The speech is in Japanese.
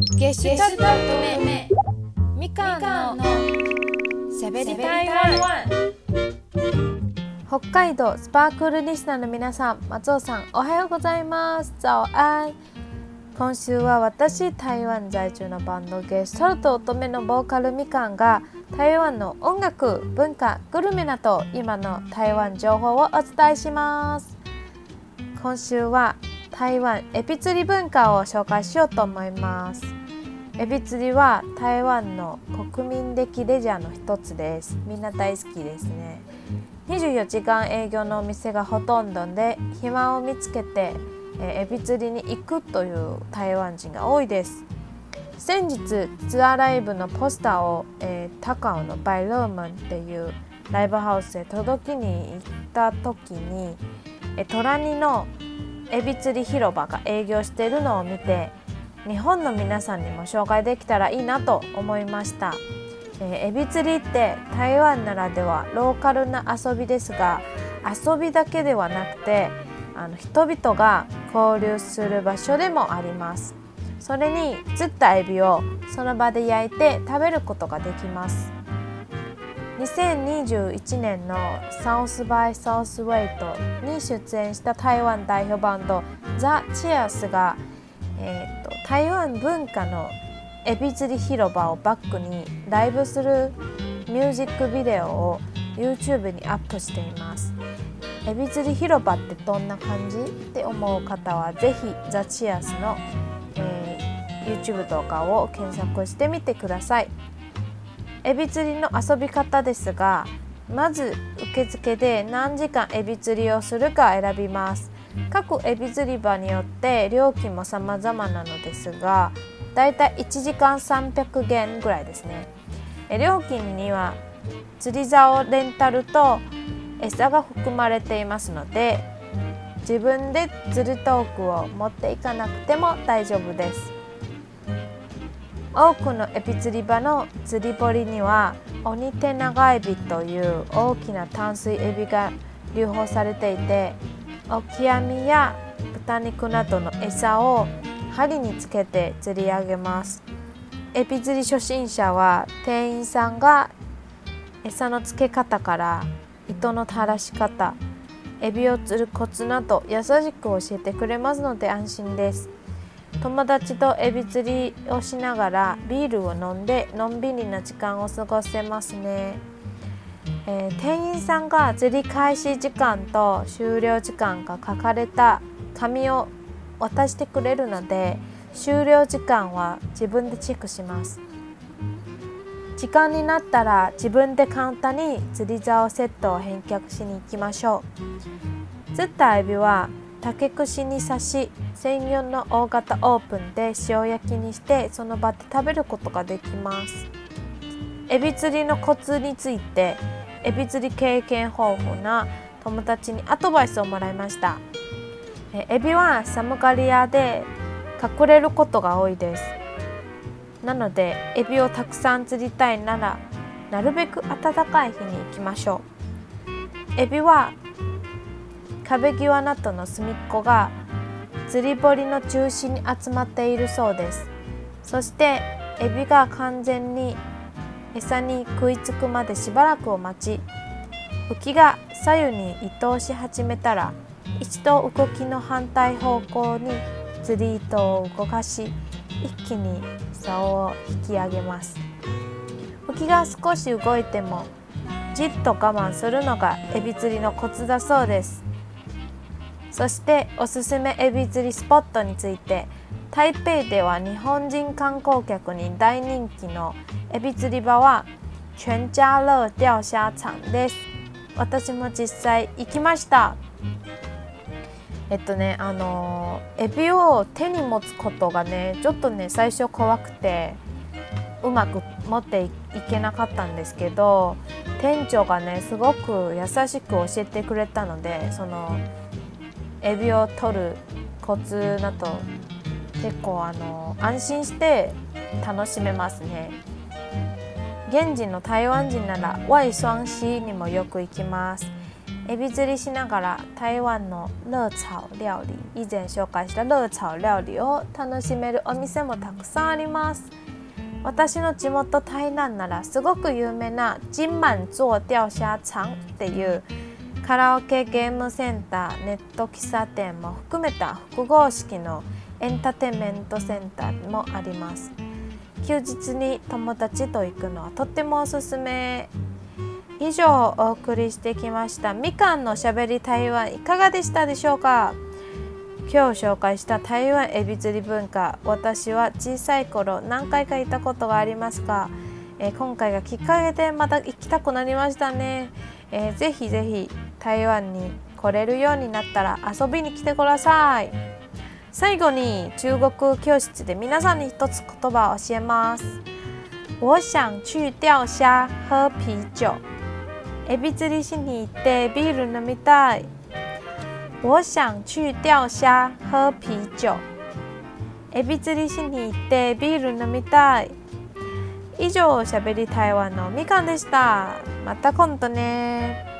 ゲシュタルト目みかんのしゃべり台湾北海道スパークルリスナーの皆さん松尾さんおはようございます。早安今週は私台湾在住のバンドゲストルト乙女のボーカルみかんが台湾の音楽文化グルメなど今の台湾情報をお伝えします。今週は台湾エビ釣り文化を紹介しようと思います。エビ釣りは台湾の国民的レジャーの一つです。みんな大好きですね。24時間営業のお店がほとんどで暇を見つけてエビ釣りに行くという台湾人が多いです。先日ツアーライブのポスターを、えー、高尾のバイローマンっていうライブハウスへ届けに行った時にえ虎ニのエビ釣り広場が営業しているのを見て日本の皆さんにも紹介できたらいいなと思いました、えー、エビ釣りって台湾ならではローカルな遊びですが遊びだけではなくてあの人々が交流する場所でもあります。それに釣ったエビをその場で焼いて食べることができます。2021年のサウスバイサウスウエストに出演した台湾代表バンドザ・チアスが、えーと、台湾文化のエビ釣り広場をバックにライブするミュージックビデオを YouTube にアップしています。エビ釣り広場ってどんな感じ？って思う方はぜひザ・チアスの、えー、YouTube 動画を検索してみてください。エビ釣りの遊び方ですがまず受付で何時間エビ釣りをするか選びます。各エビ釣り場によって料金も様々なのですがだいたい1時間300元ぐらいですね。料金には釣り竿レンタルと餌が含まれていますので自分で釣るトークを持っていかなくても大丈夫です。多くのエビ釣り場の釣り堀にはオニテナガエビという大きな淡水エビが流放されていてオキアミや豚肉などの餌を針につけて釣り上げます。エビ釣り初心者は店員さんが餌の付け方から糸の垂らし方エビを釣るコツなど優しく教えてくれますので安心です。友達とエビ釣りをしながらビールを飲んでのんびりな時間を過ごせますね、えー、店員さんが釣り開始時間と終了時間が書かれた紙を渡してくれるので終了時間は自分でチェックします。時間になったら自分で簡単に釣り竿セットを返却しに行きましょう。釣ったエビは竹串に刺し専用の大型オープンで塩焼きにしてその場で食べることができます。エビ釣りのコツについてエビ釣り経験豊富な友達にアドバイスをもらいました。エビは寒がり屋で隠れることが多いです。なのでエビをたくさん釣りたいならなるべく暖かい日に行きましょう。エビは壁際などの隅っこが釣り堀の中心に集まっているそうです。そしてエビが完全に餌に食いつくまでしばらくを待ち浮きが左右に移動し始めたら一度動きの反対方向に釣り糸を動かし一気に竿を引き上げます。浮きが少し動いてもじっと我慢するのがエビ釣りのコツだそうです。そしておすすめエビ釣りスポットについて台北では日本人観光客に大人気のエビ釣り場は全家乐钓虾場です。私も実際行きました。えっとねあのエビを手に持つことがねちょっとね最初怖くてうまく持っていけなかったんですけど店長がねすごく優しく教えてくれたのでそのエビを取るコツだと結構あの安心して楽しめますね。現地の台湾人ならワイ双シにもよく行きます。エビ釣りしながら台湾の热炒料理以前紹介した熱炒料理を楽しめるお店もたくさんあります。私の地元台南ならすごく有名な金満座钓虾場っていうカラオケゲームセンターネット喫茶店も含めた複合式のエンターテインメントセンターもあります。休日に友達と行くのはとってもおすすめ。以上お送りしてきました。みかんのしゃべり台湾いかがでしたでしょうか？今日紹介した台湾エビ釣り文化私は小さい頃何回か行ったことがありますが、えー、今回がきっかけでまた行きたくなりましたね、えー、ぜひぜひ台湾に来れるようになったら遊びに来てください。最後に中国教室で皆さんに一つ言葉を教えます。我想去钓虾喝啤酒。エビ釣りしに行ってビール飲みたい。我想去钓虾喝啤酒。エビ釣りしに行ってビール飲みたい。以上しゃべり台湾のみかんでした。また今度ね。